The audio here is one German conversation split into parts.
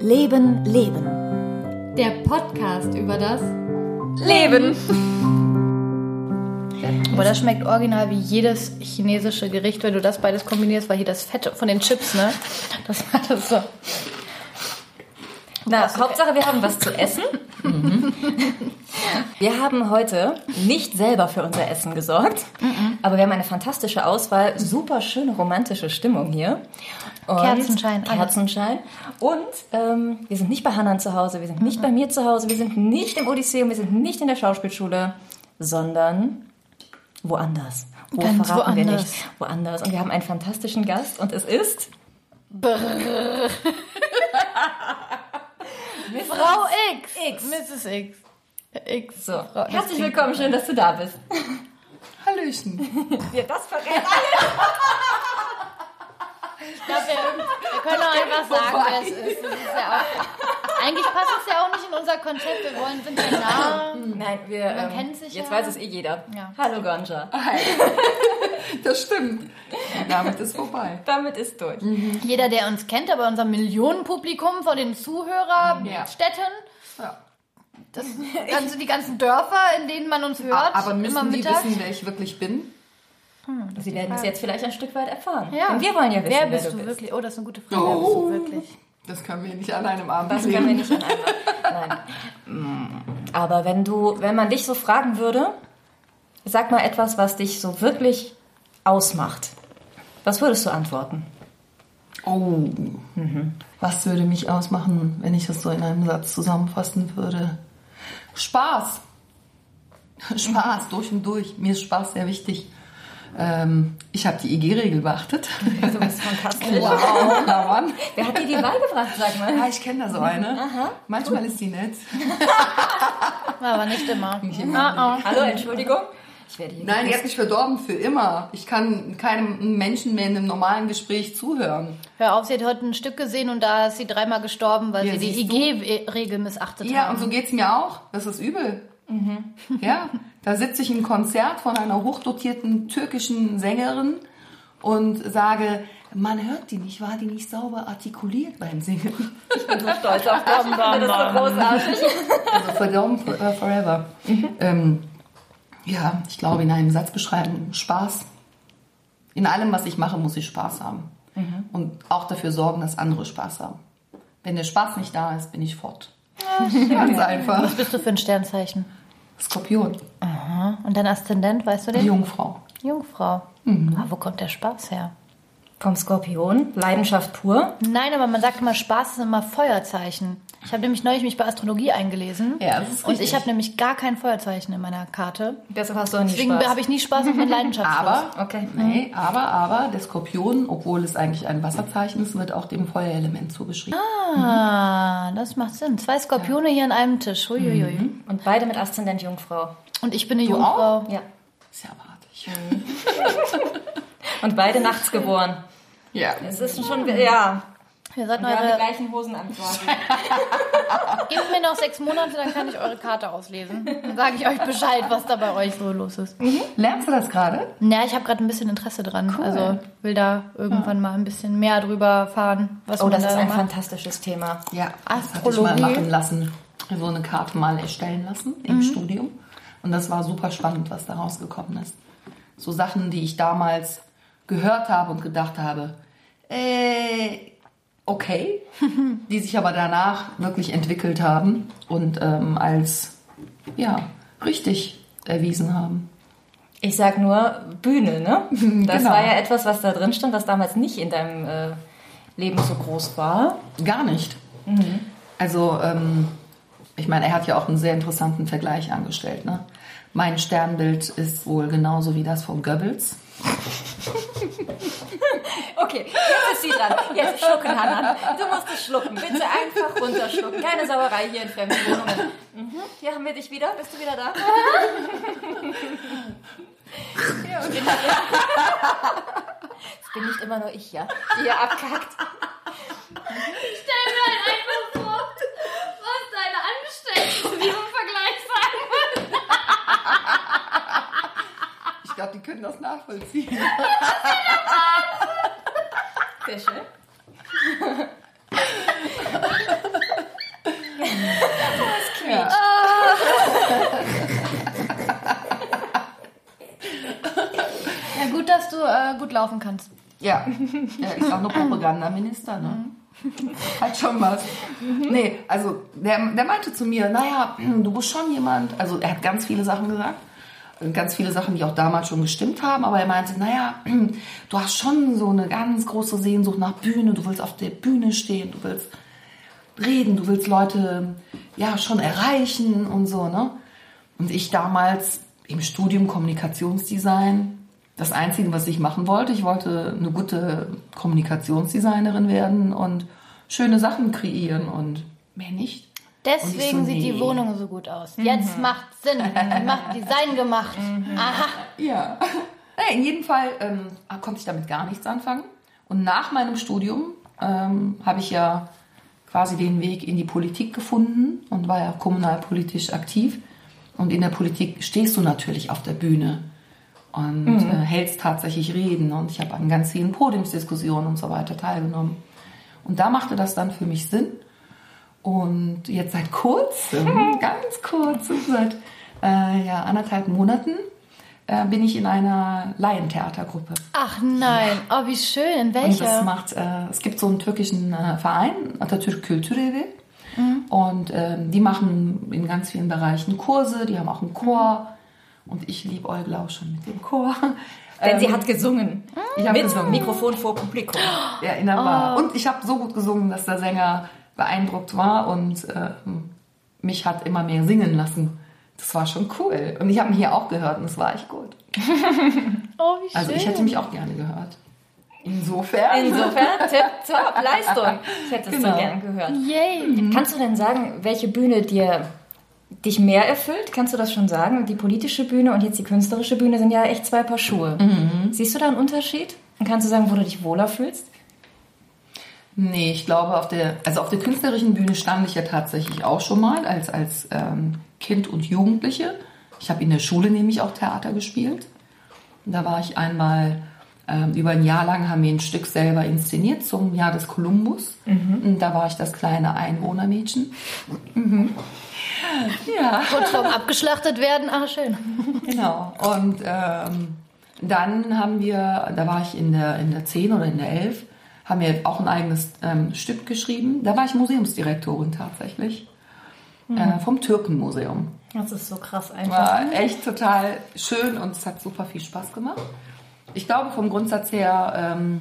Leben, Leben. Der Podcast über das Leben. Aber das schmeckt original wie jedes chinesische Gericht, wenn du das beides kombinierst, weil hier das Fett von den Chips, ne? Das war das so. Na, Hauptsache, wir haben was zu essen. Wir haben heute nicht selber für unser Essen gesorgt, aber wir haben eine fantastische Auswahl, super schöne romantische Stimmung hier. Und Kerzenschein, alles. Kerzenschein. Und ähm, wir sind nicht bei Hannan zu Hause, wir sind nicht bei mir zu Hause, wir sind nicht im Odysseum, wir sind nicht in der Schauspielschule, sondern woanders. Wo Ganz verraten wir woanders. nicht? Woanders. Und wir haben einen fantastischen Gast und es ist Frau X. X. Mrs. X. X. so. Frau- Herzlich willkommen, schön, dass du da bist. Hallöchen. Ja, das verrät alles. Ich glaube, wir, wir können auch einfach sagen, wer es ist. Das ist ja auch, eigentlich passt es ja auch nicht in unser Konzept. Wir wollen, sind ja nah. Nein, wir, ähm, kennt sich jetzt ja. weiß es eh jeder. Ja. Hallo Gonja. Das stimmt. Damit ist vorbei. Damit ist durch. Jeder, der uns kennt, aber unser Millionenpublikum von den Zuhörerstädten, Ja. das ganze, die ganzen Dörfer, in denen man uns hört, Aber immer müssen die mittags. wissen, wer ich wirklich bin? Sie werden es jetzt vielleicht ein Stück weit erfahren. Ja. Denn wir wollen ja wissen, wer wer, bist du du bist. wirklich? Oh, das ist eine gute Frage. Wer bist du wirklich? Das können wir nicht an einem Abend Das können wir sehen. nicht an einmal. Nein. Mm, Aber wenn du, wenn man dich so fragen würde, sag mal etwas, was dich so wirklich ausmacht. Was würdest du antworten? Oh. Was würde mich ausmachen, wenn ich das so in einem Satz zusammenfassen würde? Spaß. Spaß, durch und durch. Mir ist Spaß sehr wichtig. Ähm, ich habe die IG-Regel beachtet. Du bist fantastisch. Wow, Mann. Wer hat dir die beigebracht, sag mal? Ja, ich kenne da so eine. Manchmal ist die nett. Aber nicht immer. Hallo, Entschuldigung. Ich werde hier Nein, die hat mich verdorben für immer. Ich kann keinem Menschen mehr in einem normalen Gespräch zuhören. Hör auf, sie hat heute ein Stück gesehen und da ist sie dreimal gestorben, weil Ja, sie die? IG-Regel missachtet Ja, haben. und so geht's mir auch. Das ist übel. Ja, da sitze ich im Konzert von einer hochdotierten türkischen Sängerin und sage, man hört die nicht, war die nicht sauber artikuliert beim Singen. Ich bin so stolz auf dich. Ich finde das so großartig. Also for- äh, forever. Ähm, ja, ich glaube, in einem Satz beschreiben, Spaß. In allem, was ich mache, muss ich Spaß haben. Und auch dafür sorgen, dass andere Spaß haben. Wenn der Spaß nicht da ist, bin ich fort. Ganz einfach. Was bist du für ein Sternzeichen? Skorpion, Und dein Aszendent, weißt du den? Jungfrau. Jungfrau. Ah, wo kommt der Spaß her? Vom Skorpion, Leidenschaft pur. Nein, aber man sagt immer, Spaß ist immer Feuerzeichen. Ich habe nämlich neulich mich bei Astrologie eingelesen. Ja, das ist Und richtig. ich habe nämlich gar kein Feuerzeichen in meiner Karte. Deshalb hast du auch nie Deswegen habe ich nie Spaß mit Leidenschaftslos. Aber, Okay. nee, aber, aber, der Skorpion, obwohl es eigentlich ein Wasserzeichen ist, wird auch dem Feuerelement zugeschrieben. Ah, das macht Sinn. Zwei Skorpione hier an einem Tisch. Huiuiui. Und beide mit Aszendent Jungfrau. Und ich bin eine Du Jungfrau. Ja. Ist ja abartig. Und beide nachts geboren. Ja. Es ist schon, ja. Ihr seid Wir haben die eure, gleichen Hosen an gebt mir noch sechs Monate, dann kann ich eure Karte auslesen. Dann sage ich euch Bescheid, was da bei euch so los ist. Lernst du das gerade? Ja, ich habe gerade ein bisschen Interesse dran. Also will da irgendwann mal ein bisschen mehr drüber fahren, was Oh, das da ist ein macht. fantastisches Thema. Ja, das hatte ich mal Astrologie. machen lassen. So eine Karte mal erstellen lassen im Studium. Und das war super spannend, was da rausgekommen ist. So Sachen, die ich damals gehört habe und gedacht habe, äh, okay, die sich aber danach wirklich entwickelt haben und ähm, als, ja, richtig erwiesen haben. Ich sag nur Bühne, ne? Das Genau. war ja etwas, was da drin stand, was damals nicht in deinem äh, Leben so groß war. Gar nicht. Also, ähm, ich meine, er hat ja auch einen sehr interessanten Vergleich angestellt. Ne? Mein Sternbild ist wohl genauso wie das von Goebbels. Okay, jetzt ist sie dran. Jetzt schlucken, Hannah. Du musst es schlucken. Bitte einfach runterschlucken. Keine Sauerei hier in fremden Wohnungen. Mhm. Hier haben wir dich wieder. Bist du wieder da? Ja, okay. Es bin nicht immer nur ich, ja, die hier abkackt. Stell mir halt einfach vor, was deine Angestellten zu diesem Vergleich sagen würden dachte, die können das nachvollziehen. Sehr schön. Das quietscht. Ja. Ah. ja, gut, dass du äh, gut laufen kannst. Ja, er ist auch noch Propagandaminister, ne? Hat schon was. Mhm. Nee, also der, der meinte zu mir, naja, du bist schon jemand, also er hat ganz viele Sachen gesagt ganz viele Sachen, die auch damals schon gestimmt haben, aber er meinte, naja, du hast schon so eine ganz große Sehnsucht nach Bühne, du willst auf der Bühne stehen, du willst reden, du willst Leute ja schon erreichen und so, ne? Und ich damals im Studium Kommunikationsdesign, das Einzige, was ich machen wollte, ich wollte eine gute Kommunikationsdesignerin werden und schöne Sachen kreieren und mehr nicht. Deswegen so, sieht die nee. Wohnung so gut aus. Jetzt macht Sinn. Die macht Design gemacht. Aha. Ja. Naja, in jedem Fall ähm, konnte ich damit gar nichts anfangen. Und nach meinem Studium ähm, habe ich ja quasi den Weg in die Politik gefunden und war ja kommunalpolitisch aktiv. Und in der Politik stehst du natürlich auf der Bühne und äh, hältst tatsächlich Reden. Und ich habe an ganz vielen Podiumsdiskussionen und so weiter teilgenommen. Und da machte das dann für mich Sinn. Und jetzt seit kurzem, ganz kurzem, seit äh, ja, anderthalb Monaten, äh, bin ich in einer Laientheatergruppe. Ach nein. Oh, wie schön. In Und das welcher? macht, äh, es gibt so einen türkischen äh, Verein, Atatürk Kültürevi. Und ähm, die machen in ganz vielen Bereichen Kurse, die haben auch einen Chor. Und ich liebe Eugel auch schon mit dem Chor. Denn sie Ähm, hat gesungen. Mit gesungen. Mikrofon vor Publikum. Ja, in der Bar. Und ich habe so gut gesungen, dass der Sänger beeindruckt war und ähm, mich hat immer mehr singen lassen. Das war schon cool. Und ich habe ihn hier auch gehört und es war echt gut. Oh, wie schön. Also ich hätte mich auch gerne gehört. Insofern. Insofern, tip, top, Leistung. Ich hätte es Genau. so gern gehört. Yay. Kannst du denn sagen, welche Bühne dir dich mehr erfüllt? Kannst du das schon sagen? Die politische Bühne und jetzt die künstlerische Bühne sind ja echt zwei Paar Schuhe. Siehst du da einen Unterschied? Und kannst du sagen, wo du dich wohler fühlst? Nee, ich glaube, auf der, also auf der künstlerischen Bühne stand ich ja tatsächlich auch schon mal als, als ähm, Kind und Jugendliche. Ich habe in der Schule nämlich auch Theater gespielt. Und da war ich einmal, ähm, über ein Jahr lang haben wir ein Stück selber inszeniert zum Jahr des Kolumbus. Und da war ich das kleine Einwohnermädchen. Mhm. Ja. Kurz vorm abgeschlachtet werden. Ah, schön. Genau. Und ähm, dann haben wir, da war ich in der, in der 10 oder in der 11, haben wir auch ein eigenes ähm, Stück geschrieben. Da war ich Museumsdirektorin tatsächlich. Äh, vom Türkenmuseum. Das ist so krass einfach. War echt total schön und es hat super viel Spaß gemacht. Ich glaube, vom Grundsatz her ähm,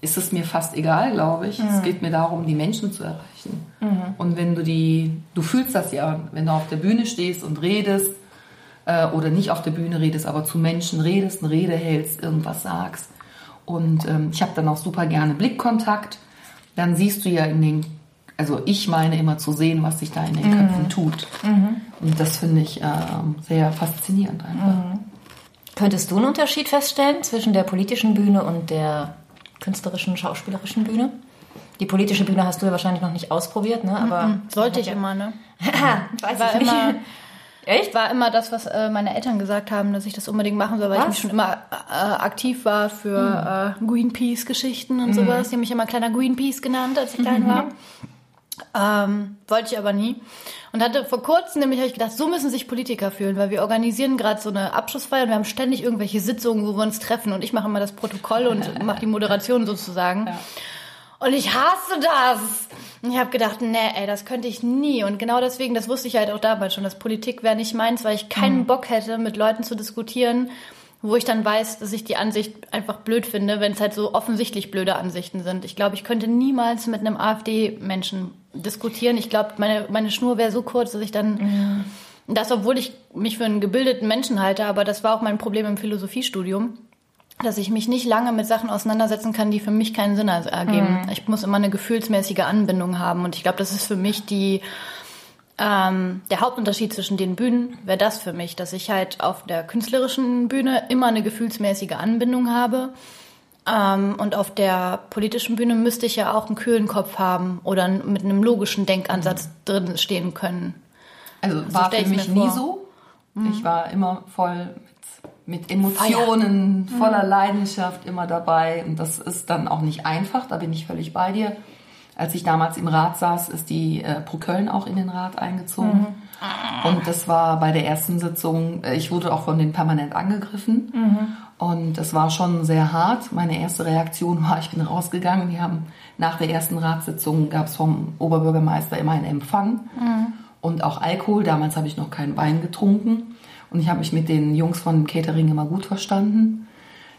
ist es mir fast egal, glaube ich. Es geht mir darum, die Menschen zu erreichen. Und wenn du die, du fühlst das ja, wenn du auf der Bühne stehst und redest, äh, oder nicht auf der Bühne redest, aber zu Menschen redest, eine Rede hältst, irgendwas sagst. Und ähm, ich habe dann auch super gerne Blickkontakt. Dann siehst du ja in den, also ich meine immer zu sehen, was sich da in den Köpfen tut. Und das finde ich ähm, sehr faszinierend einfach. Könntest du einen Unterschied feststellen zwischen der politischen Bühne und der künstlerischen, schauspielerischen Bühne? Die politische Bühne hast du ja wahrscheinlich noch nicht ausprobiert, ne? Aber Sollte ich immer, ne? weiß ich nicht. immer, Echt? war immer das, was äh, meine Eltern gesagt haben, dass ich das unbedingt machen soll, weil ich Was? mich schon immer äh, aktiv war für äh, Greenpeace-Geschichten und sowas. Die haben mich immer kleiner Greenpeace genannt, als ich klein war. Ähm, wollte ich aber nie. Und hatte vor kurzem nämlich hab ich gedacht, so müssen sich Politiker fühlen, weil wir organisieren gerade so eine Abschlussfeier und wir haben ständig irgendwelche Sitzungen, wo wir uns treffen und ich mache immer das Protokoll und mache die Moderation sozusagen. Und ich hasse das. Und ich habe gedacht, nee, ey, das könnte ich nie. Und genau deswegen, das wusste ich halt auch damals schon, dass Politik wäre nicht meins, weil ich keinen Bock hätte, mit Leuten zu diskutieren, wo ich dann weiß, dass ich die Ansicht einfach blöd finde, wenn es halt so offensichtlich blöde Ansichten sind. Ich glaube, ich könnte niemals mit einem AfD-Menschen diskutieren. Ich glaube, meine, meine Schnur wäre so kurz, dass ich dann... Das, obwohl ich mich für einen gebildeten Menschen halte, aber das war auch mein Problem im Philosophiestudium dass ich mich nicht lange mit Sachen auseinandersetzen kann, die für mich keinen Sinn ergeben. Ich muss immer eine gefühlsmäßige Anbindung haben und ich glaube, das ist für mich die ähm, der Hauptunterschied zwischen den Bühnen wäre das für mich, dass ich halt auf der künstlerischen Bühne immer eine gefühlsmäßige Anbindung habe ähm, und auf der politischen Bühne müsste ich ja auch einen kühlen Kopf haben oder mit einem logischen Denkansatz drin stehen können. Also So war für mich nie so. Ich war immer voll mit, Emotionen, voller Leidenschaft immer dabei. Und das ist dann auch nicht einfach, da bin ich völlig bei dir. Als ich damals im Rat saß, ist die äh, Pro Köln auch in den Rat eingezogen. Und das war bei der ersten Sitzung, äh, ich wurde auch von denen permanent angegriffen. Und das war schon sehr hart. Meine erste Reaktion war, ich bin rausgegangen. Die haben nach der ersten Ratssitzung gab es vom Oberbürgermeister immer einen Empfang und auch Alkohol. Damals habe ich noch keinen Wein getrunken. Und ich habe mich mit den Jungs von Catering immer gut verstanden.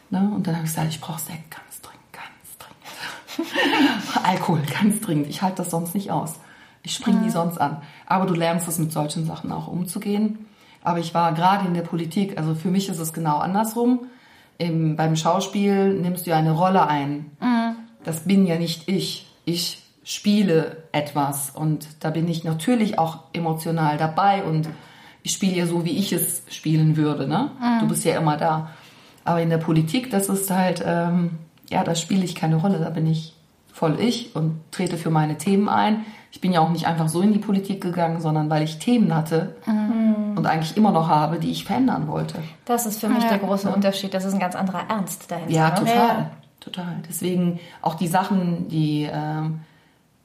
Ne? Und dann habe ich gesagt, ich brauche Sekt ganz dringend, ganz dringend. Alkohol, ganz dringend. Ich halte das sonst nicht aus. Ich springe nie sonst an. Aber du lernst es mit solchen Sachen auch umzugehen. Aber ich war gerade in der Politik, also für mich ist es genau andersrum. Im, beim Schauspiel nimmst du eine Rolle ein. Das bin ja nicht ich. Ich spiele etwas und da bin ich natürlich auch emotional dabei und ich spiele ja so, wie ich es spielen würde. Ne? Du bist ja immer da. Aber in der Politik, das ist halt, ähm, ja, da spiele ich keine Rolle. Da bin ich voll ich und trete für meine Themen ein. Ich bin ja auch nicht einfach so in die Politik gegangen, sondern weil ich Themen hatte und eigentlich immer noch habe, die ich verändern wollte. Das ist für mich der große Unterschied. Das ist ein ganz anderer Ernst dahinter. Ja, ne? total. Ja. Total. Deswegen auch die Sachen, die, ähm, ja,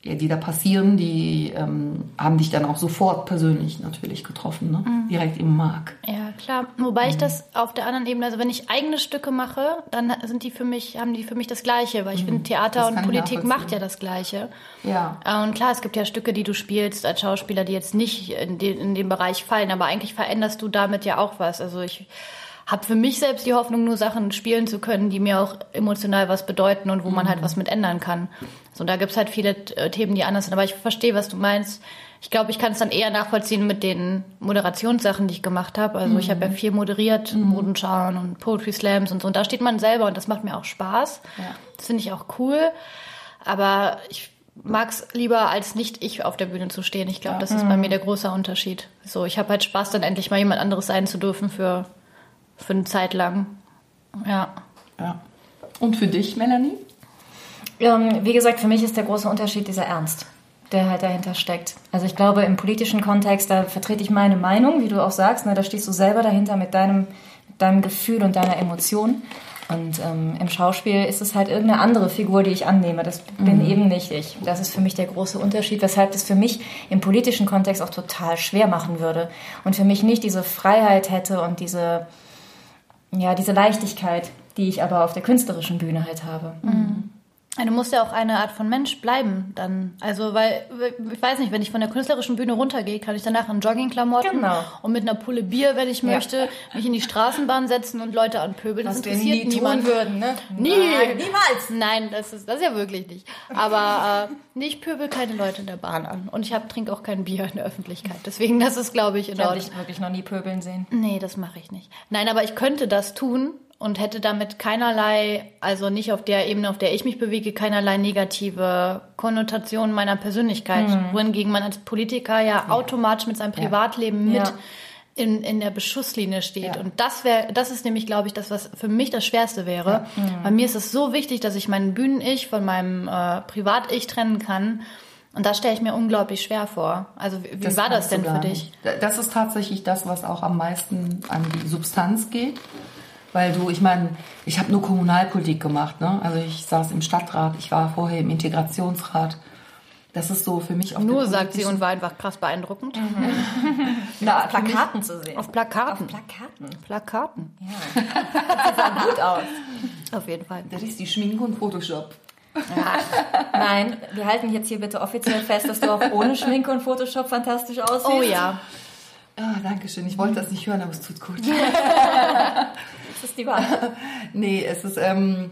die da passieren, die ähm, haben dich dann auch sofort persönlich natürlich getroffen, ne? direkt im Mark. Ja, klar. Wobei ich Mhm. das auf der anderen Ebene, also wenn ich eigene Stücke mache, dann sind die für mich, haben die für mich das Gleiche, weil ich finde, Theater Mhm. Das und ich Politik macht ja das Gleiche. Ja. Äh, Und klar, es gibt ja Stücke, die du spielst als Schauspieler, die jetzt nicht in den, in den Bereich fallen, aber eigentlich veränderst du damit ja auch was. Also ich habe für mich selbst die Hoffnung, nur Sachen spielen zu können, die mir auch emotional was bedeuten und wo man halt was mit ändern kann. So, da gibt's halt viele äh, Themen, die anders sind. Aber ich verstehe, was du meinst. Ich glaube, ich kann es dann eher nachvollziehen mit den Moderationssachen, die ich gemacht habe. Also ich habe ja viel moderiert, Modenschauen und Poetry Slams und so. Und da steht man selber und das macht mir auch Spaß. Ja. Das finde ich auch cool. Aber ich mag es lieber, als nicht ich auf der Bühne zu stehen. Ich glaube, das ist bei mir der große Unterschied. So, ich habe halt Spaß, dann endlich mal jemand anderes sein zu dürfen für, für eine Zeit lang. Ja. ja. Und für dich, Melanie? Ähm, wie gesagt, für mich ist der große Unterschied dieser Ernst, der halt dahinter steckt. Also ich glaube, im politischen Kontext, da vertrete ich meine Meinung, wie du auch sagst, ne, da stehst du selber dahinter mit deinem, mit deinem Gefühl und deiner Emotion. Und ähm, im Schauspiel ist es halt irgendeine andere Figur, die ich annehme. Das bin eben nicht ich. Das ist für mich der große Unterschied, weshalb das für mich im politischen Kontext auch total schwer machen würde. Und für mich nicht diese Freiheit hätte und diese, ja, diese Leichtigkeit, die ich aber auf der künstlerischen Bühne halt habe. Du musst ja auch eine Art von Mensch bleiben dann. Also, weil, ich weiß nicht, wenn ich von der künstlerischen Bühne runtergehe, kann ich danach in Joggingklamotten Genau. und mit einer Pulle Bier, wenn ich möchte, mich in die Straßenbahn setzen und Leute anpöbeln. Das Was interessiert nie niemand. tun würden, ne? Nie. Nein, niemals. Nein, das ist das ist ja wirklich nicht. Aber äh, ich pöbel keine Leute in der Bahn an. Und ich hab, trinke auch kein Bier in der Öffentlichkeit. Deswegen, das ist, glaube ich, in Ich habe Ordnung. dich wirklich noch nie pöbeln sehen. Nee, das mache ich nicht. Nein, aber ich könnte das tun und hätte damit keinerlei, also nicht auf der Ebene, auf der ich mich bewege, keinerlei negative Konnotation meiner Persönlichkeit. Wohingegen man als Politiker ja, automatisch mit seinem Privatleben mit Ja. in, in der Beschusslinie steht. Ja. Und das wäre, das ist nämlich, glaube ich, das, was für mich das Schwerste wäre. Bei mir ist es so wichtig, dass ich meinen Bühnen-Ich von meinem äh, Privat-Ich trennen kann. Und das stelle ich mir unglaublich schwer vor. Also wie, wie war das denn für dich? nicht. Das ist tatsächlich das, was auch am meisten an die Substanz geht. Weil du, ich meine, ich habe nur Kommunalpolitik gemacht. Ne? Also ich saß im Stadtrat, ich war vorher im Integrationsrat. Das ist so für mich auf Nur, der sagt sie und war einfach krass beeindruckend. Na, auf Plakaten zu sehen. Auf Plakaten. Plakaten. Plakaten. Sie sah gut aus. Auf jeden Fall. Das ist die Schminke und Photoshop. Nein, wir halten jetzt hier bitte offiziell fest, dass du auch ohne Schminke und Photoshop fantastisch aussiehst. Oh ja. Ah, danke schön. Ich wollte das nicht hören, aber es tut gut. Das ist die Wahrheit. nee, es ist, ähm,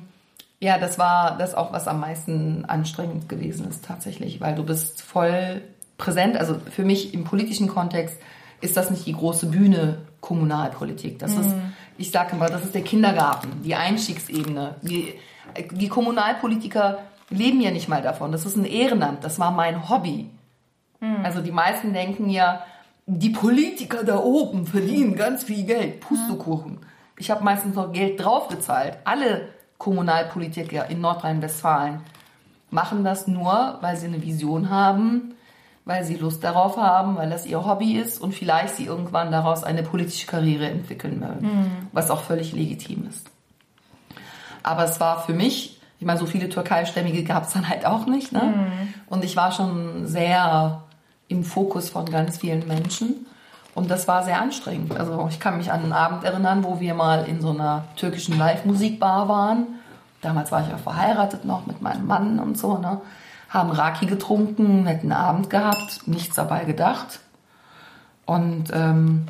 ja, das war das auch, was am meisten anstrengend gewesen ist tatsächlich, weil du bist voll präsent. Also für mich im politischen Kontext ist das nicht die große Bühne Kommunalpolitik. Das ist, ich sage immer, das ist der Kindergarten, die Einstiegsebene. Die, die Kommunalpolitiker leben ja nicht mal davon. Das ist ein Ehrenamt. Das war mein Hobby. Also die meisten denken ja, die Politiker da oben verdienen ganz viel Geld. Pustekuchen. Ich habe meistens noch Geld draufgezahlt. Alle Kommunalpolitiker in Nordrhein-Westfalen machen das nur, weil sie eine Vision haben, weil sie Lust darauf haben, weil das ihr Hobby ist und vielleicht sie irgendwann daraus eine politische Karriere entwickeln mögen, was auch völlig legitim ist. Aber es war für mich Ich meine, so viele Türkeistämmige gab es dann halt auch nicht. Ne? Und ich war schon sehr im Fokus von ganz vielen Menschen. Und das war sehr anstrengend. Also ich kann mich an einen Abend erinnern, wo wir mal in so einer türkischen Live-Musikbar waren. Damals war ich auch verheiratet noch mit meinem Mann und so. Ne? Haben Raki getrunken, netten Abend gehabt, nichts dabei gedacht. Und ähm,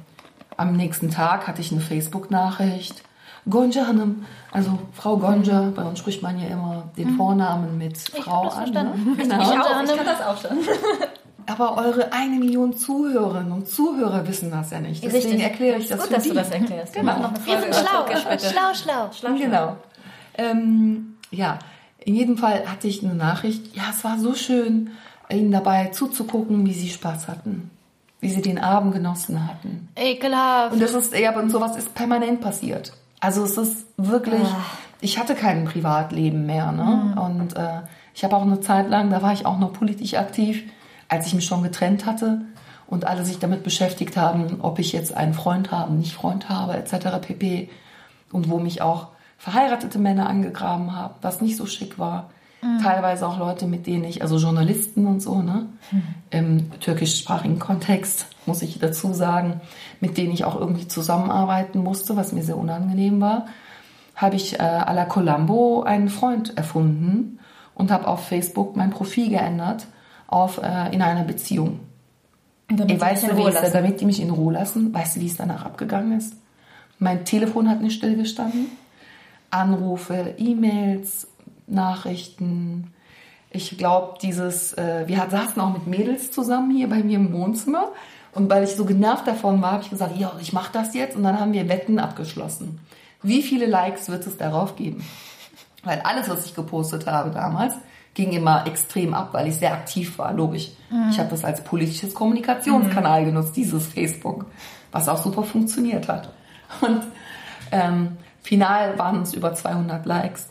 am nächsten Tag hatte ich eine Facebook-Nachricht. Gonja Hanım, also Frau Gonja, bei uns spricht man ja immer den Vornamen mit Frau an. Ne? Genau. Ich auch, ich kann das auch schon. Aber eure eine Million Zuhörerinnen und Zuhörer wissen das ja nicht. Deswegen Richtig. erkläre ich das Gut, für dass die. du das erklärst. Wir Genau. machen noch eine Wir sind schlau. Bitte. Schlau, schlau. Genau. Ähm, ja, in jedem Fall hatte ich eine Nachricht. Ja, es war so schön, ihnen dabei zuzugucken, wie sie Spaß hatten. Wie sie den Abend genossen hatten. Ekelhaft. Und das ist, ja, und sowas ist permanent passiert. Also es ist wirklich, ich hatte kein Privatleben mehr, ne? Und äh, ich habe auch eine Zeit lang, da war ich auch noch politisch aktiv, als ich mich schon getrennt hatte und alle sich damit beschäftigt haben, ob ich jetzt einen Freund habe, nicht Freund habe, etc. pp. Und wo mich auch verheiratete Männer angegraben haben, was nicht so schick war. Teilweise auch Leute, mit denen ich, also Journalisten und so, ne? Im türkischsprachigen Kontext, muss ich dazu sagen, mit denen ich auch irgendwie zusammenarbeiten musste, was mir sehr unangenehm war, habe ich äh, à la Colombo einen Freund erfunden und habe auf Facebook mein Profil geändert auf äh, in einer Beziehung. Damit dich du, in wie es, damit die mich in Ruhe lassen, weißt du, wie es danach abgegangen ist? Mein Telefon hat nicht stillgestanden. Anrufe, E-Mails, Nachrichten. Ich glaube, dieses, äh, wir hat- saßen auch mit Mädels zusammen hier bei mir im Wohnzimmer. Und weil ich so genervt davon war, habe ich gesagt, ja, ich mache das jetzt. Und dann haben wir Wetten abgeschlossen. Wie viele Likes wird es darauf geben? Weil alles, was ich gepostet habe damals, ging immer extrem ab, weil ich sehr aktiv war, logisch. Ich habe das als politisches Kommunikationskanal genutzt, dieses Facebook, was auch super funktioniert hat. Und ähm, final waren es über 200 Likes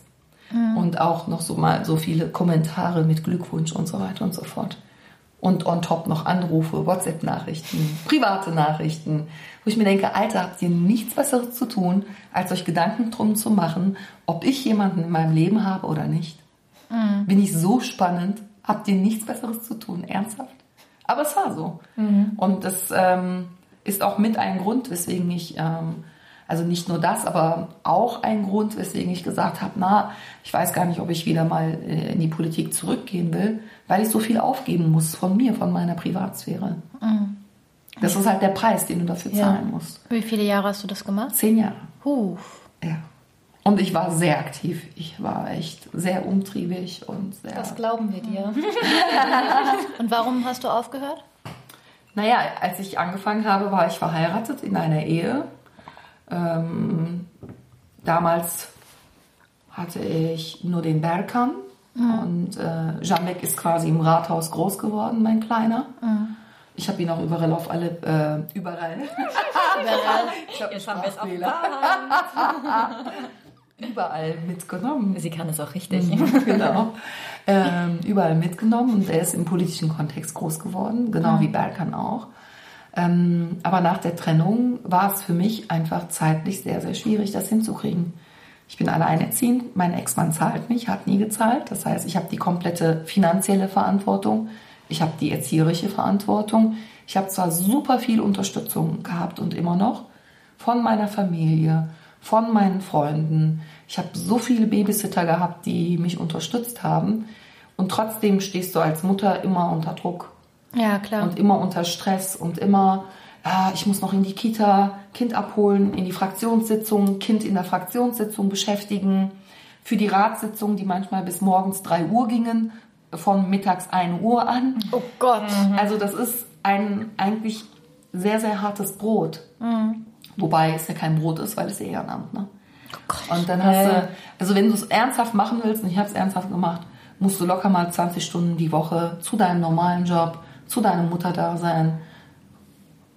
und auch noch so mal so viele Kommentare mit Glückwunsch und so weiter und so fort. Und on top noch Anrufe, WhatsApp-Nachrichten, private Nachrichten, wo ich mir denke, Alter, habt ihr nichts Besseres zu tun, als euch Gedanken drum zu machen, ob ich jemanden in meinem Leben habe oder nicht? Bin ich so spannend? Habt ihr nichts Besseres zu tun? Ernsthaft? Aber es war so. Und das ähm, ist auch mit ein Grund, weswegen ich, ähm, also nicht nur das, aber auch ein Grund, weswegen ich gesagt habe, na, ich weiß gar nicht, ob ich wieder mal äh, in die Politik zurückgehen will, weil ich so viel aufgeben muss von mir, von meiner Privatsphäre. Das ist halt der Preis, den du dafür Ja. zahlen musst. Wie viele Jahre hast du das gemacht? Zehn Jahre. Huh. Ja. Und ich war sehr aktiv. Ich war echt sehr umtriebig und sehr. Das glauben wir dir. Und warum hast du aufgehört? Naja, als ich angefangen habe, war ich verheiratet in einer Ehe. Ähm, damals hatte ich nur den Berkan und äh, Jamek ist quasi im Rathaus groß geworden, mein Kleiner. Ich habe ihn auch überall auf alle, äh, überall. ich hab Jetzt haben wir es auch. Überall mitgenommen. Sie kann es auch richtig. genau. Ähm, überall mitgenommen und er ist im politischen Kontext groß geworden, genau wie Berkan auch. Ähm, aber nach der Trennung war es für mich einfach zeitlich sehr, sehr schwierig, das hinzukriegen. Ich bin alleinerziehend, mein Ex-Mann zahlt nicht, hat nie gezahlt. Das heißt, ich habe die komplette finanzielle Verantwortung, ich habe die erzieherische Verantwortung. Ich habe zwar super viel Unterstützung gehabt und immer noch von meiner Familie, von meinen Freunden. Ich habe so viele Babysitter gehabt, die mich unterstützt haben. Und trotzdem stehst du als Mutter immer unter Druck Ja, klar. und immer unter Stress und immer, ja, ich muss noch in die Kita, Kind abholen, in die Fraktionssitzung, Kind in der Fraktionssitzung beschäftigen, für die Ratssitzungen, die manchmal bis morgens 3 Uhr gingen, von mittags 1 Uhr an. oh Gott. Also das ist ein eigentlich sehr, sehr hartes Brot. Wobei es ja kein Brot ist, weil es Ehrenamt, ne? Und dann hast du, also wenn du es ernsthaft machen willst, und ich habe es ernsthaft gemacht, musst du locker mal 20 Stunden die Woche zu deinem normalen Job, zu deinem Mutterdasein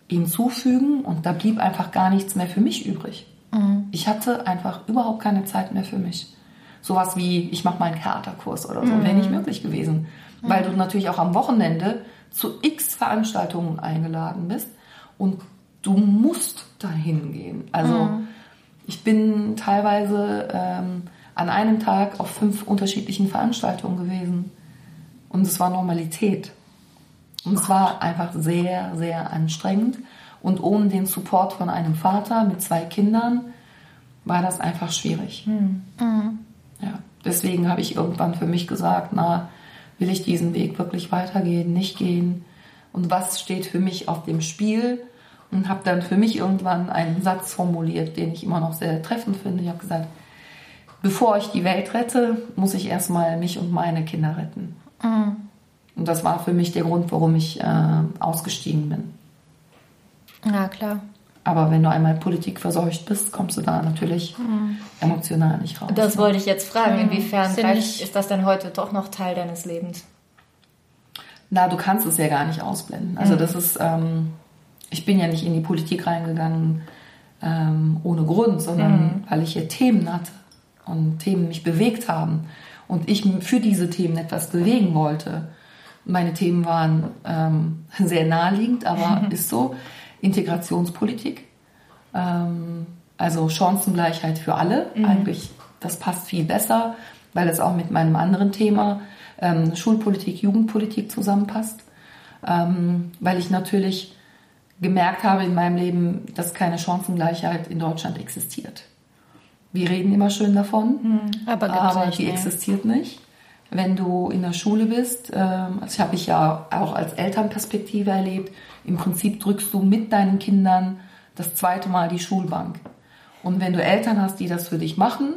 hinzufügen und da blieb einfach gar nichts mehr für mich übrig. Ich hatte einfach überhaupt keine Zeit mehr für mich. Sowas wie, ich mache meinen Theaterkurs oder so, wäre nicht möglich gewesen. Weil du natürlich auch am Wochenende zu x Veranstaltungen eingeladen bist und du musst dahin gehen. Also ich bin teilweise ähm, an einem Tag auf fünf unterschiedlichen Veranstaltungen gewesen. Und es war Normalität. Und es war einfach sehr, sehr anstrengend. Und ohne den Support von einem Vater mit zwei Kindern war das einfach schwierig. Ja, deswegen habe ich irgendwann für mich gesagt, na, will ich diesen Weg wirklich weitergehen, nicht gehen? Und was steht für mich auf dem Spiel? Und habe dann für mich irgendwann einen Satz formuliert, den ich immer noch sehr treffend finde. Ich habe gesagt, bevor ich die Welt rette, muss ich erstmal mich und meine Kinder retten. Und das war für mich der Grund, warum ich äh, ausgestiegen bin. Ja, klar. Aber wenn du einmal Politik verseucht bist, kommst du da natürlich emotional nicht raus. Das wollte ich jetzt fragen. Inwiefern Ist ja greift- nicht- ist das denn heute doch noch Teil deines Lebens? Na, du kannst es ja gar nicht ausblenden. Also das ist, ähm, ich bin ja nicht in die Politik reingegangen ähm, ohne Grund, sondern weil ich hier Themen hatte und Themen mich bewegt haben und ich für diese Themen etwas bewegen wollte. Meine Themen waren ähm, sehr naheliegend, aber ist so Integrationspolitik, ähm, also Chancengleichheit für alle. Eigentlich, das passt viel besser, weil es auch mit meinem anderen Thema ähm, Schulpolitik, Jugendpolitik zusammenpasst. Ähm, weil ich natürlich gemerkt habe in meinem Leben, dass keine Chancengleichheit in Deutschland existiert. Wir reden immer schön davon, Aber gibt's aber nicht, die nee. existiert nicht. Wenn du in der Schule bist, ähm, das habe ich ja auch als Elternperspektive erlebt, im Prinzip drückst du mit deinen Kindern das zweite Mal die Schulbank. Und wenn du Eltern hast, die das für dich machen,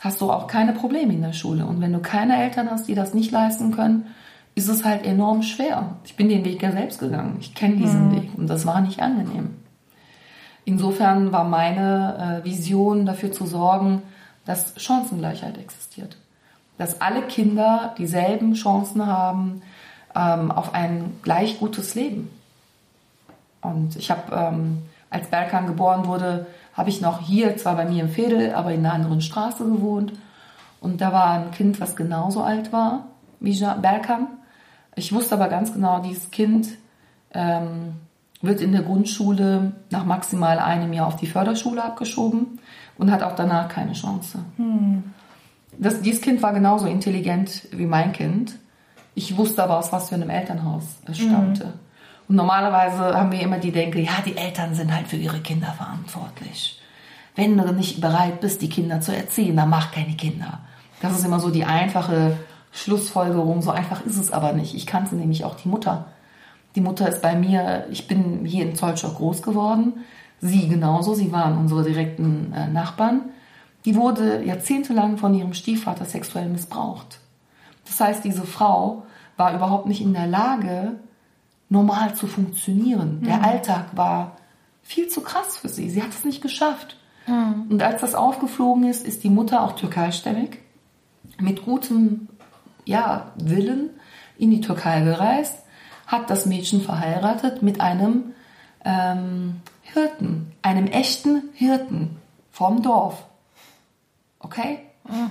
hast du auch keine Probleme in der Schule. Und wenn du keine Eltern hast, die das nicht leisten können, ist es halt enorm schwer. Ich bin den Weg ja selbst gegangen. Ich kenne diesen Weg und das war nicht angenehm. Insofern war meine äh, Vision dafür zu sorgen, dass Chancengleichheit existiert. Dass alle Kinder dieselben Chancen haben ähm, auf ein gleich gutes Leben. Und ich habe, ähm, als Berkan geboren wurde, habe ich noch hier, zwar bei mir im Veedel, aber in einer anderen Straße gewohnt. Und da war ein Kind, was genauso alt war wie Berkan. Ich wusste aber ganz genau, dieses Kind ähm, wird in der Grundschule nach maximal einem Jahr auf die Förderschule abgeschoben und hat auch danach keine Chance. Das, dieses Kind war genauso intelligent wie mein Kind. Ich wusste aber, aus was für einem Elternhaus es stammte. Und normalerweise haben wir immer die Denke, ja, die Eltern sind halt für ihre Kinder verantwortlich. Wenn du nicht bereit bist, die Kinder zu erziehen, dann mach keine Kinder. Das ist immer so die einfache Schlussfolgerung. So einfach ist es aber nicht. Ich kannte nämlich auch die Mutter. Die Mutter ist bei mir, ich bin hier in Zollstock groß geworden. Sie genauso, sie waren unsere direkten äh, Nachbarn. Die wurde jahrzehntelang von ihrem Stiefvater sexuell missbraucht. Das heißt, diese Frau war überhaupt nicht in der Lage, normal zu funktionieren. Der Alltag war viel zu krass für sie. Sie hat es nicht geschafft. Und als das aufgeflogen ist, ist die Mutter auch türkeistämmig, mit gutem ja, Willen in die Türkei gereist, hat das Mädchen verheiratet mit einem ähm, Hirten, einem echten Hirten vom Dorf. Okay?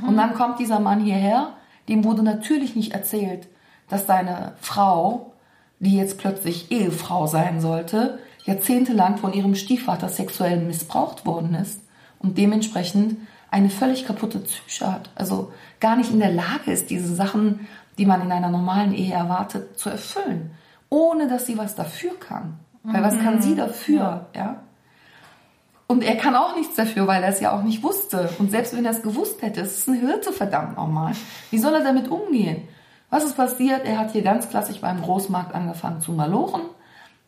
Und dann kommt dieser Mann hierher, dem wurde natürlich nicht erzählt, dass seine Frau, die jetzt plötzlich Ehefrau sein sollte, jahrzehntelang von ihrem Stiefvater sexuell missbraucht worden ist und dementsprechend eine völlig kaputte Psyche hat. Also gar nicht in der Lage ist, diese Sachen, die man in einer normalen Ehe erwartet, zu erfüllen, ohne dass sie was dafür kann. Weil was kann sie dafür, ja? Und er kann auch nichts dafür, weil er es ja auch nicht wusste. Und selbst wenn er es gewusst hätte, es ist ein Hirte, verdammt nochmal. Wie soll er damit umgehen? Was ist passiert? Er hat hier ganz klassisch beim Großmarkt angefangen zu malochen.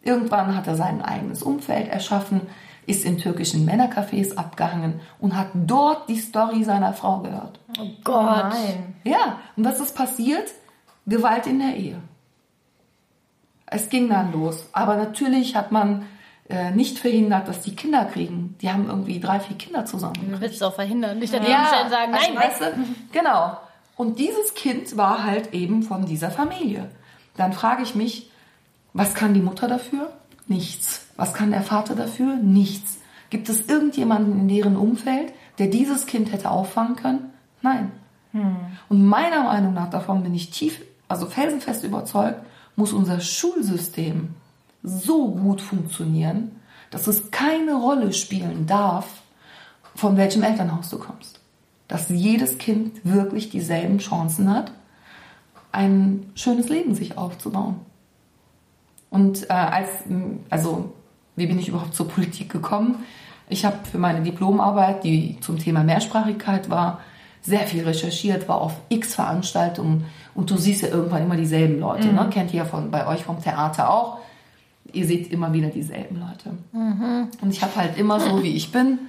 Irgendwann hat er sein eigenes Umfeld erschaffen, ist in türkischen Männercafés abgehangen und hat dort die Story seiner Frau gehört. Oh Gott. Nein. Ja, und was ist passiert? Gewalt in der Ehe. Es ging dann los. Aber natürlich hat man äh, nicht verhindert, dass die Kinder kriegen. Die haben irgendwie drei, vier Kinder zusammen. Du willst es auch verhindern. Nicht an Ja, Stellen sagen, also nein, weißt du, genau. Und dieses Kind war halt eben von dieser Familie. Dann frage ich mich, was kann die Mutter dafür? Nichts. Was kann der Vater dafür? Nichts. Gibt es irgendjemanden in deren Umfeld, der dieses Kind hätte auffangen können? Nein. Und meiner Meinung nach, davon bin ich tief, also felsenfest überzeugt, muss unser Schulsystem so gut funktionieren, dass es keine Rolle spielen darf, von welchem Elternhaus du kommst. dass jedes Kind wirklich dieselben Chancen hat, ein schönes Leben sich aufzubauen. Und äh, als, also, wie bin ich überhaupt zur Politik gekommen? Ich habe für meine Diplomarbeit, die zum Thema Mehrsprachigkeit war, sehr viel recherchiert, war auf x Veranstaltungen und du siehst ja irgendwann immer dieselben Leute. Ne? Kennt ihr ja von, bei euch vom Theater auch. Ihr seht immer wieder dieselben Leute. Und ich habe halt immer so, wie ich bin,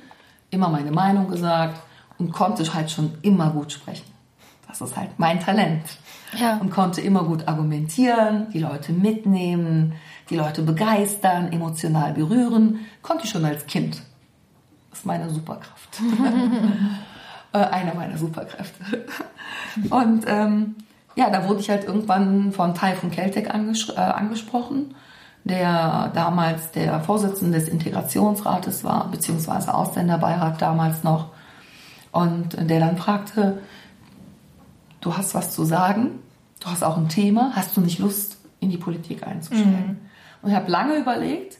immer meine Meinung gesagt und konnte halt schon immer gut sprechen. Das ist halt mein Talent. Ja. Und konnte immer gut argumentieren, die Leute mitnehmen, die Leute begeistern, emotional berühren. Konnte ich schon als Kind. Das ist meine Superkraft. äh, eine meiner Superkräfte. Und ähm, ja, da wurde ich halt irgendwann von Taifun Keltek anges äh, angesprochen, der damals der Vorsitzende des Integrationsrates war, beziehungsweise Ausländerbeirat damals noch. Und der dann fragte, du hast was zu sagen, du hast auch ein Thema, hast du nicht Lust, in die Politik einzusteigen? Und ich habe lange überlegt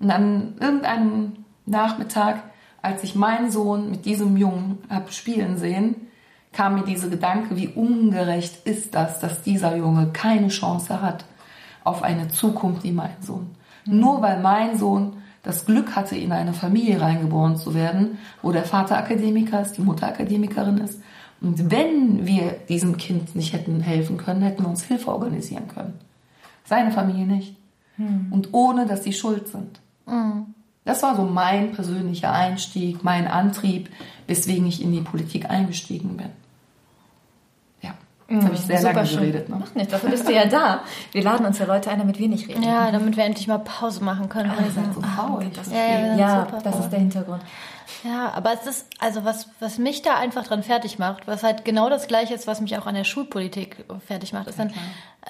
und an irgendeinem Nachmittag, als ich meinen Sohn mit diesem Jungen habe spielen sehen, kam mir dieser Gedanke, wie ungerecht ist das, dass dieser Junge keine Chance hat auf eine Zukunft wie mein Sohn. Nur weil mein Sohn das Glück hatte, in eine Familie reingeboren zu werden, wo der Vater Akademiker ist, die Mutter Akademikerin ist. Und wenn wir diesem Kind nicht hätten helfen können, hätten wir uns Hilfe organisieren können. Seine Familie nicht. Und ohne, dass sie schuld sind. Das war so mein persönlicher Einstieg, mein Antrieb, weswegen ich in die Politik eingestiegen bin. Ja, jetzt habe ich sehr Super lange schön. geredet. Ne? Macht nicht, dafür bist du ja da. Wir laden uns ja Leute ein, damit wir nicht reden. Ja, damit wir endlich mal Pause machen können. Seid so faul. Ja, ja, Ja, super das ist der Hintergrund. Ja, aber es ist, also was, was mich da einfach dran fertig macht, was halt genau das Gleiche ist, was mich auch an der Schulpolitik fertig macht, ist dann,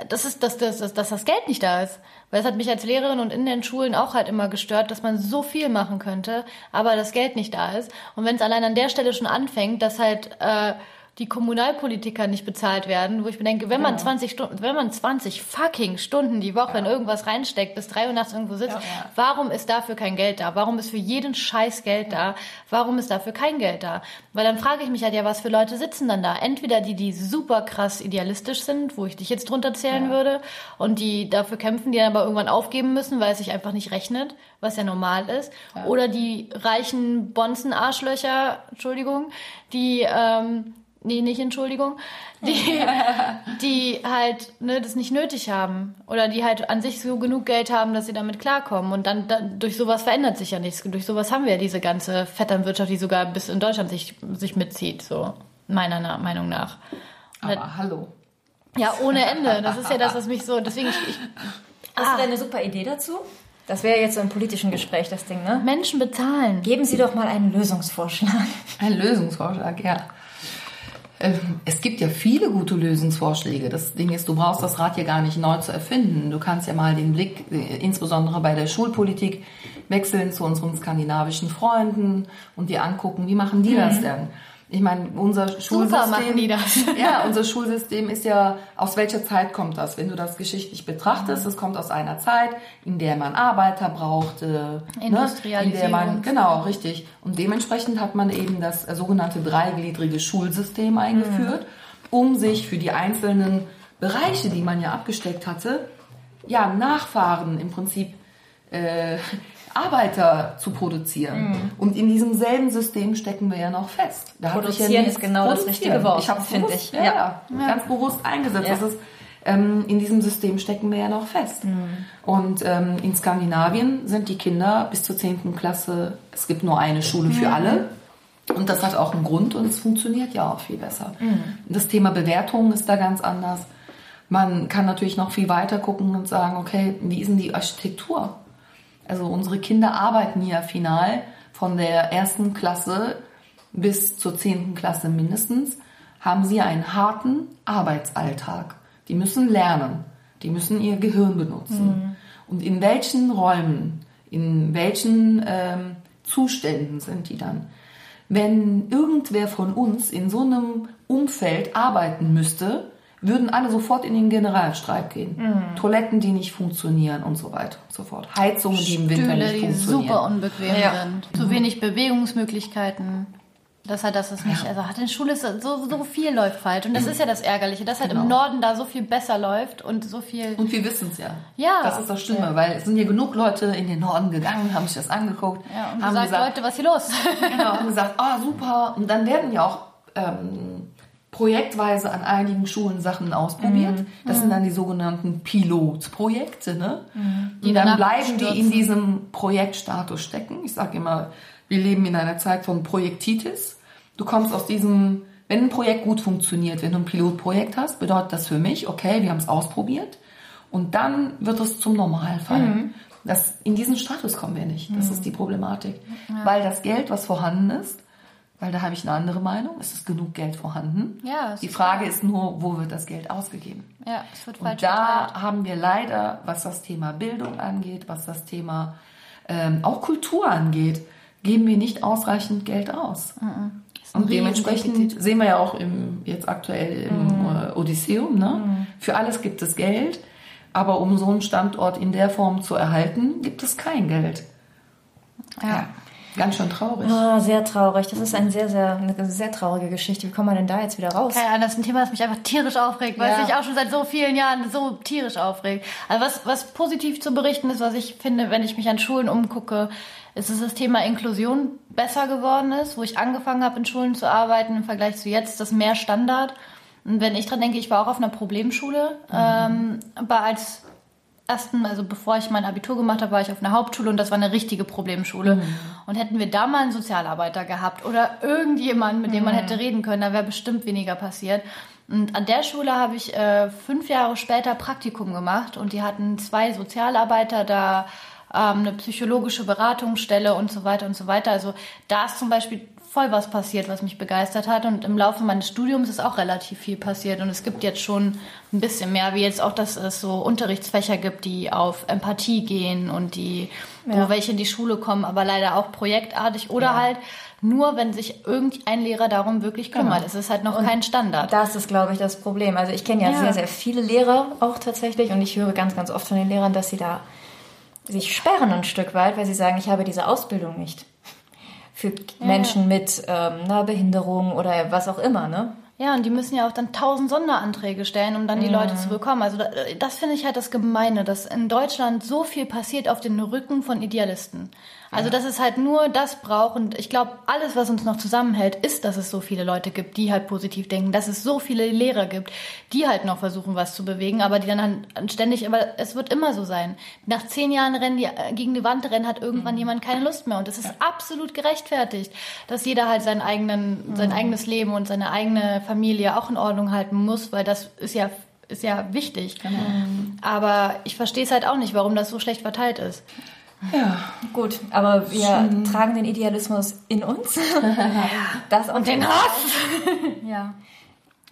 das ist, dass, dass, dass, dass das Geld nicht da ist. Weil es hat mich als Lehrerin und in den Schulen auch halt immer gestört, dass man so viel machen könnte, aber das Geld nicht da ist. Und wenn es allein an der Stelle schon anfängt, dass halt äh, die Kommunalpolitiker nicht bezahlt werden, wo ich mir denke, wenn man 20 Stunden, wenn man 20 fucking Stunden die Woche in irgendwas reinsteckt, bis drei Uhr nachts irgendwo sitzt, warum ist dafür kein Geld da? Warum ist für jeden Scheiß Geld da? Warum ist dafür kein Geld da? Weil dann frage ich mich halt ja, was für Leute sitzen dann da? Entweder die, die super krass idealistisch sind, wo ich dich jetzt drunter zählen würde, und die dafür kämpfen, die dann aber irgendwann aufgeben müssen, weil es sich einfach nicht rechnet, was ja normal ist. Oder die reichen Bonzen-Arschlöcher, Entschuldigung, die, ähm, nee, nicht Entschuldigung, die, die halt ne, das nicht nötig haben oder die halt an sich so genug Geld haben, dass sie damit klarkommen. Und dann, dann durch sowas verändert sich ja nichts. Durch sowas haben wir ja diese ganze Vetternwirtschaft, die sogar bis in Deutschland sich, sich mitzieht, so meiner Na Meinung nach. Aber hallo. Ja, ohne Ende. Das ist ja das, was mich so. Deswegen, ich, ich, Hast du denn eine super Idee dazu? Das wäre jetzt so im politischen Gespräch das Ding, ne? Menschen bezahlen. Geben Sie doch mal einen Lösungsvorschlag. Ein Lösungsvorschlag, ja. Ähm, Es gibt ja viele gute Lösungsvorschläge. Das Ding ist, du brauchst das Rad ja gar nicht neu zu erfinden. Du kannst ja mal den Blick, äh, insbesondere bei der Schulpolitik, wechseln zu unseren skandinavischen Freunden und dir angucken, wie machen die das denn? Ich meine, unser Schulsystem, machen die das. ja, unser Schulsystem ist ja, aus welcher Zeit kommt das? Wenn du das geschichtlich betrachtest, es kommt aus einer Zeit, in der man Arbeiter brauchte, ne? in der Industrialisierung. man, genau, richtig. Und dementsprechend hat man eben das äh, sogenannte dreigliedrige Schulsystem eingeführt, um sich für die einzelnen Bereiche, die man ja abgesteckt hatte, ja, Nachfahren im Prinzip äh, Arbeiter zu produzieren. Und in diesem selben System stecken wir ja noch fest. Da ja Produzieren nichts- ist genau das Produzieren. richtige Wort, Ich habe finde ich. Ja, Ja. ja. ganz bewusst eingesetzt. Ja. Das ist, ähm, in diesem System stecken wir ja noch fest. Mhm. Und ähm, in Skandinavien sind die Kinder bis zur 10. Klasse, es gibt nur eine Schule Mhm. für alle. Und das hat auch einen Grund und es funktioniert ja auch viel besser. Mhm. Das Thema Bewertung ist da ganz anders. Man kann natürlich noch viel weiter gucken und sagen, okay, wie ist denn die Architektur? Also unsere Kinder arbeiten ja final von der ersten Klasse bis zur zehnten Klasse mindestens, haben sie einen harten Arbeitsalltag. Die müssen lernen, die müssen ihr Gehirn benutzen. Und in welchen Räumen, in welchen ähm, Zuständen sind die dann? Wenn irgendwer von uns in so einem Umfeld arbeiten müsste, würden alle sofort in den Generalstreik gehen. Toiletten, die nicht funktionieren und so weiter und so fort. Heizungen, die im Winter nicht die funktionieren. super unbequem Ja. sind. Zu wenig Bewegungsmöglichkeiten. Das ist halt das, was mich, also hat in Schule ist so, so viel läuft falsch. Und das ist ja das Ärgerliche, dass halt im Norden da so viel besser läuft und so viel. Und wir wissen es ja. Ja. Das ist das Schlimme, weil es sind ja genug Leute in den Norden gegangen, haben sich das angeguckt, Ja, und haben gesagt, gesagt, Leute, was ist hier los? genau, haben gesagt, ah super. Und dann werden ja auch ähm, projektweise an einigen Schulen Sachen ausprobiert. Mhm. Das sind dann die sogenannten Pilotprojekte, ne? Die Und dann bleiben die in diesem Projektstatus stecken. Ich sage immer, wir leben in einer Zeit von Projektitis. Du kommst aus diesem, wenn ein Projekt gut funktioniert, wenn du ein Pilotprojekt hast, bedeutet das für mich, okay, wir haben es ausprobiert. Und dann wird es zum Normalfall. Mhm. Das, in diesen Status kommen wir nicht. Das ist die Problematik. Weil das Geld, was vorhanden ist, weil da habe ich eine andere Meinung, es ist genug Geld vorhanden. Ja, die Frage ist nur, wo wird das Geld ausgegeben? ja, es wird Und falsch da verteilt. haben wir leider, was das Thema Bildung angeht, was das Thema ähm, auch Kultur angeht, geben wir nicht ausreichend Geld aus. ein Und dementsprechend sehen wir ja auch im, jetzt aktuell im äh, Odysseum, ne? Für alles gibt es Geld, aber um so einen Standort in der Form zu erhalten, gibt es kein Geld. Ja. Ganz schön traurig. Ah, sehr traurig. Das ist ein sehr, sehr, eine sehr traurige Geschichte. Wie kommen wir denn da jetzt wieder raus? Keine Ahnung, das ist ein Thema, das mich einfach tierisch aufregt, weil Ja. es mich auch schon seit so vielen Jahren so tierisch aufregt. Also was, was positiv zu berichten ist, was ich finde, wenn ich mich an Schulen umgucke, ist, dass das Thema Inklusion besser geworden ist, wo ich angefangen habe, in Schulen zu arbeiten im Vergleich zu jetzt, das mehr Standard. Und wenn ich dran denke, ich war auch auf einer Problemschule, ähm, aber als ersten, also bevor ich mein Abitur gemacht habe, war ich auf einer Hauptschule und das war eine richtige Problemschule. Und hätten wir da mal einen Sozialarbeiter gehabt oder irgendjemanden, mit dem man hätte reden können, da wäre bestimmt weniger passiert. Und an der Schule habe ich äh, fünf Jahre später Praktikum gemacht und die hatten zwei Sozialarbeiter da, ähm, eine psychologische Beratungsstelle und so weiter und so weiter. Also da ist zum Beispiel voll was passiert, was mich begeistert hat. Und im Laufe meines Studiums ist auch relativ viel passiert. Und es gibt jetzt schon ein bisschen mehr, wie jetzt auch, dass es so Unterrichtsfächer gibt, die auf Empathie gehen und die, wo Ja. welche in die Schule kommen, aber leider auch projektartig oder halt nur, wenn sich irgendein Lehrer darum wirklich kümmert. Es ist halt noch kein Standard. Das ist, glaube ich, das Problem. Also ich kenne ja, Ja. sehr, sehr viele Lehrer auch tatsächlich und ich höre ganz, ganz oft von den Lehrern, dass sie da sich sperren ein Stück weit, weil sie sagen, ich habe diese Ausbildung nicht. Für Menschen mit ähm, einer Behinderung oder was auch immer, ne? Ja, und die müssen ja auch dann tausend Sonderanträge stellen, um dann die Leute zu bekommen. Also da- das finde ich halt das Gemeine, dass in Deutschland so viel passiert auf den Rücken von Idealisten. Also dass es halt nur das braucht und ich glaube, alles, was uns noch zusammenhält, ist, dass es so viele Leute gibt, die halt positiv denken, dass es so viele Lehrer gibt, die halt noch versuchen, was zu bewegen, aber die dann halt ständig, aber es wird immer so sein. Nach zehn Jahren rennen die äh, gegen die Wand rennen, hat irgendwann jemand keine Lust mehr und es ist absolut gerechtfertigt, dass jeder halt seinen eigenen, sein eigenes Leben und seine eigene Familie auch in Ordnung halten muss, weil das ist ja ist ja wichtig. Aber ich verstehe es halt auch nicht, warum das so schlecht verteilt ist. Ja. Gut, aber wir tragen den Idealismus in uns. das und den Hass. Ja.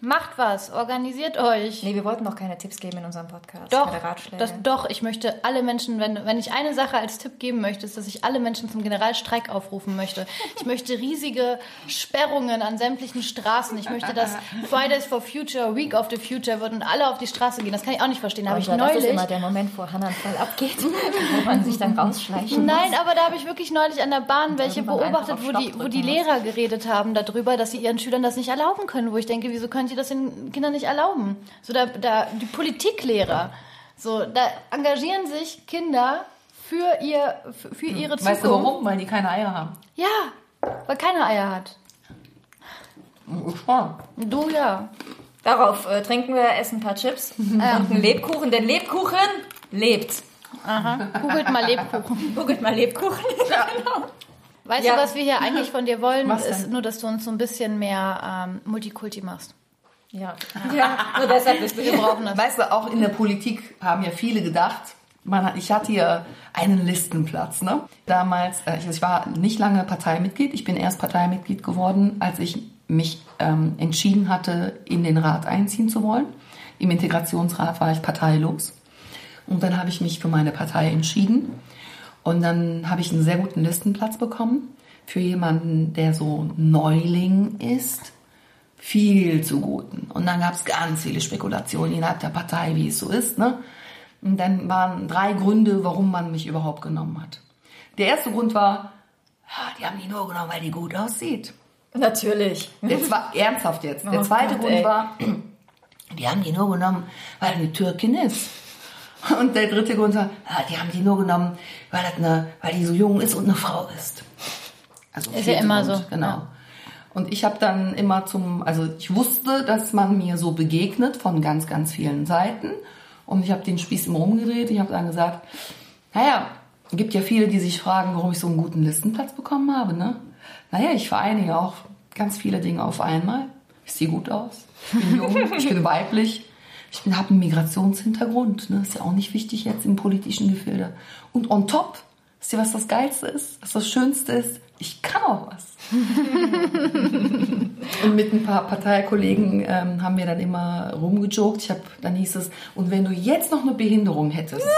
Macht was, organisiert euch. Nee, wir wollten noch keine Tipps geben in unserem Podcast. Doch, keine Ratschläge. das, doch, ich möchte alle Menschen, wenn, wenn ich eine Sache als Tipp geben möchte, ist, dass ich alle Menschen zum Generalstreik aufrufen möchte. Ich möchte riesige Sperrungen an sämtlichen Straßen. Ich möchte, dass Fridays for Future, Week of the Future wird und alle auf die Straße gehen. Das kann ich auch nicht verstehen. Da habe ich Und das ist neulich. immer der Moment, wo Hannah Fall abgeht, wo man sich dann rausschleichen muss. Nein, aber da habe ich wirklich neulich an der Bahn welche beobachtet, wo die, wo die. Lehrer geredet haben darüber, dass sie ihren Schülern das nicht erlauben können. Wo ich denke, wieso könnt ihr das den Kindern nicht erlauben? So da, da die Politiklehrer, so da engagieren sich Kinder für ihr für, für ihre Zukunft. Weißt du warum? Weil die keine Eier haben. Ja, weil keiner Eier hat. Schon. Du ja. Darauf äh, trinken wir, essen ein paar Chips und einen Lebkuchen, denn Lebkuchen lebt. Aha. Googelt mal Lebkuchen. Guckt mal Lebkuchen. genau. Weißt Ja. du, was wir hier eigentlich von dir wollen? Was Ist denn? nur, dass du uns so ein bisschen mehr ähm, Multikulti machst. Ja. ja, nur deshalb bist du das. Weißt du, auch in der Politik haben ja viele gedacht, man ich hatte hier einen Listenplatz. Ne? Damals, äh, ich, ich war nicht lange Parteimitglied. Ich bin erst Parteimitglied geworden, als ich mich ähm, entschieden hatte, in den Rat einziehen zu wollen. Im Integrationsrat war ich parteilos. Und dann habe ich mich für meine Partei entschieden. Und dann habe ich einen sehr guten Listenplatz bekommen für jemanden, der so Neuling ist viel zu guten. Und dann gab es ganz viele Spekulationen innerhalb der Partei, wie es so ist. Ne? Und dann waren drei Gründe, warum man mich überhaupt genommen hat. Der erste Grund war, die haben die nur genommen, weil die gut aussieht. Natürlich. Der war ernsthaft jetzt. Der Oh zweite Gott, Grund ey. war, die haben die nur genommen, weil er eine Türkin ist. Und der dritte Grund war, die haben die nur genommen, weil, das eine, weil die so jung ist und eine Frau ist. Also Ist ja immer Grund, so, Genau. ja. Und ich habe dann immer zum, also ich wusste, dass man mir so begegnet von ganz, ganz vielen Seiten. Und ich habe den Spieß immer umgedreht. Ich habe dann gesagt, naja, es gibt ja viele, die sich fragen, warum ich so einen guten Listenplatz bekommen habe. Ne? Naja, ich vereinige auch ganz viele Dinge auf einmal. Ich sehe gut aus, ich bin jung, ich bin weiblich, ich habe einen Migrationshintergrund. Ne? Ist ja auch nicht wichtig jetzt im politischen Gefilde. Und on top, wisst ihr, was das Geilste ist, was das Schönste ist? Ich kann auch was. Und mit ein paar Parteikollegen ähm, haben wir dann immer rumgejoked. Ich hab, dann hieß es, und wenn du jetzt noch eine Behinderung hättest,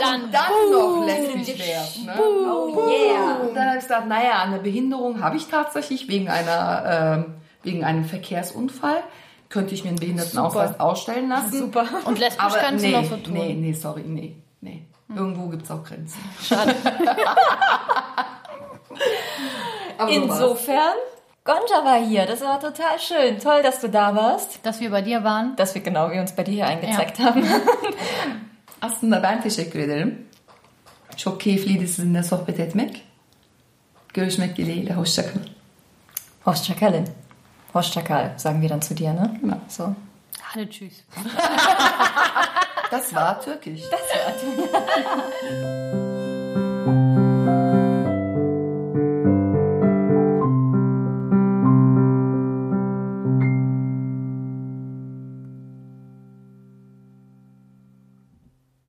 Dann, dann noch lesbisch wärst. Ne? Oh yeah. Und dann habe ich gesagt, naja, eine Behinderung habe ich tatsächlich wegen einer ähm, wegen einem Verkehrsunfall. Könnte ich mir einen Behindertenausweis ausstellen lassen. Super. und lesbisch Aber kannst nee, du noch so tun. nee, nee, sorry, nee, nee. Irgendwo gibt's auch Grenzen. Schade. Aber. Insofern, Gonja war hier. Das war total schön. Toll, dass du da warst. Dass wir bei dir waren. Dass wir genau wie uns bei dir hier eingezeckt haben. Aslında ben teşekkür ederim. Çok keyifliydi sizinle sohbet etmek. Görüşmek dileğiyle. Hoşçakalın. Horstchakalin. Horstchakal, sagen wir dann zu dir, ne? Genau. So. Alle tschüss. Das war türkisch. Das war